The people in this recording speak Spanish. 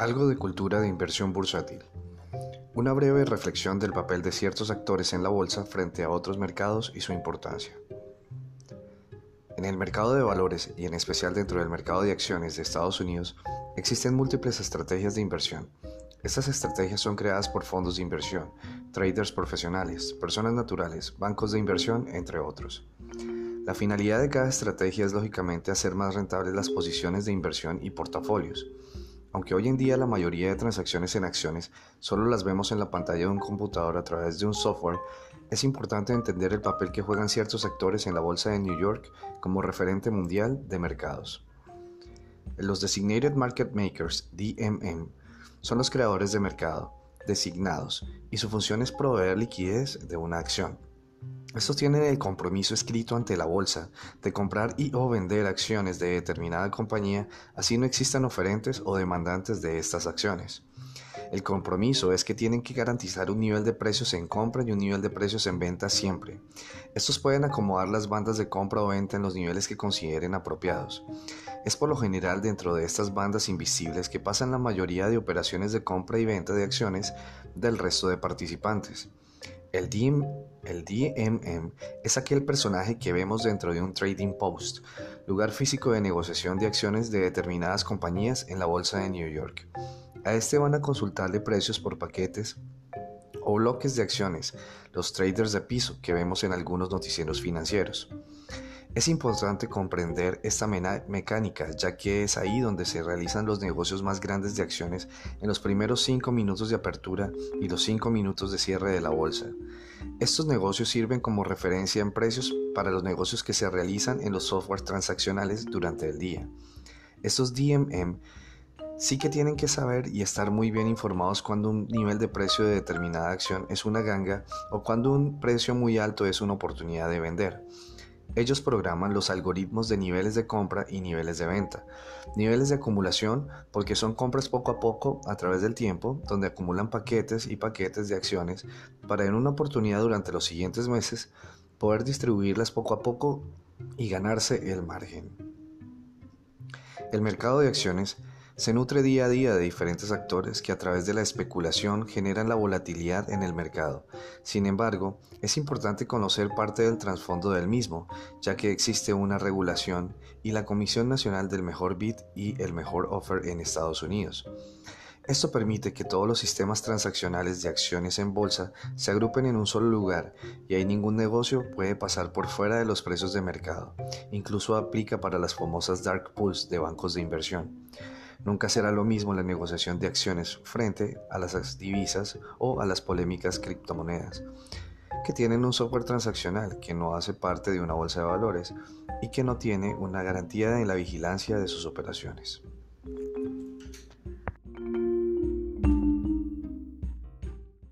Algo de cultura de inversión bursátil. Una breve reflexión del papel de ciertos actores en la bolsa frente a otros mercados y su importancia. En el mercado de valores y en especial dentro del mercado de acciones de Estados Unidos existen múltiples estrategias de inversión. Estas estrategias son creadas por fondos de inversión, traders profesionales, personas naturales, bancos de inversión, entre otros. La finalidad de cada estrategia es lógicamente hacer más rentables las posiciones de inversión y portafolios. Aunque hoy en día la mayoría de transacciones en acciones solo las vemos en la pantalla de un computador a través de un software, es importante entender el papel que juegan ciertos actores en la Bolsa de New York como referente mundial de mercados. Los Designated Market Makers, DMM, son los creadores de mercado, designados, y su función es proveer liquidez de una acción. Estos tienen el compromiso escrito ante la bolsa de comprar y o vender acciones de determinada compañía, así no existan oferentes o demandantes de estas acciones. El compromiso es que tienen que garantizar un nivel de precios en compra y un nivel de precios en venta siempre. Estos pueden acomodar las bandas de compra o venta en los niveles que consideren apropiados. Es por lo general dentro de estas bandas invisibles que pasan la mayoría de operaciones de compra y venta de acciones del resto de participantes. El, DMM es aquel personaje que vemos dentro de un trading post, lugar físico de negociación de acciones de determinadas compañías en la bolsa de New York. A este van a consultarle precios por paquetes o bloques de acciones, los traders de piso que vemos en algunos noticieros financieros. Es importante comprender esta mecánica, ya que es ahí donde se realizan los negocios más grandes de acciones en los primeros 5 minutos de apertura y los 5 minutos de cierre de la bolsa. Estos negocios sirven como referencia en precios para los negocios que se realizan en los softwares transaccionales durante el día. Estos DMM sí que tienen que saber y estar muy bien informados cuando un nivel de precio de determinada acción es una ganga o cuando un precio muy alto es una oportunidad de vender. Ellos programan los algoritmos de niveles de compra y niveles de venta. Niveles de acumulación porque son compras poco a poco a través del tiempo, donde acumulan paquetes y paquetes de acciones para en una oportunidad durante los siguientes meses poder distribuirlas poco a poco y ganarse el margen. El mercado de acciones se nutre día a día de diferentes actores que a través de la especulación generan la volatilidad en el mercado. Sin embargo, es importante conocer parte del trasfondo del mismo, ya que existe una regulación y la Comisión Nacional del Mejor Bid y el Mejor Offer en Estados Unidos. Esto permite que todos los sistemas transaccionales de acciones en bolsa se agrupen en un solo lugar y ahí ningún negocio puede pasar por fuera de los precios de mercado. Incluso aplica para las famosas dark pools de bancos de inversión. Nunca será lo mismo la negociación de acciones frente a las divisas o a las polémicas criptomonedas, que tienen un software transaccional que no hace parte de una bolsa de valores y que no tiene una garantía en la vigilancia de sus operaciones.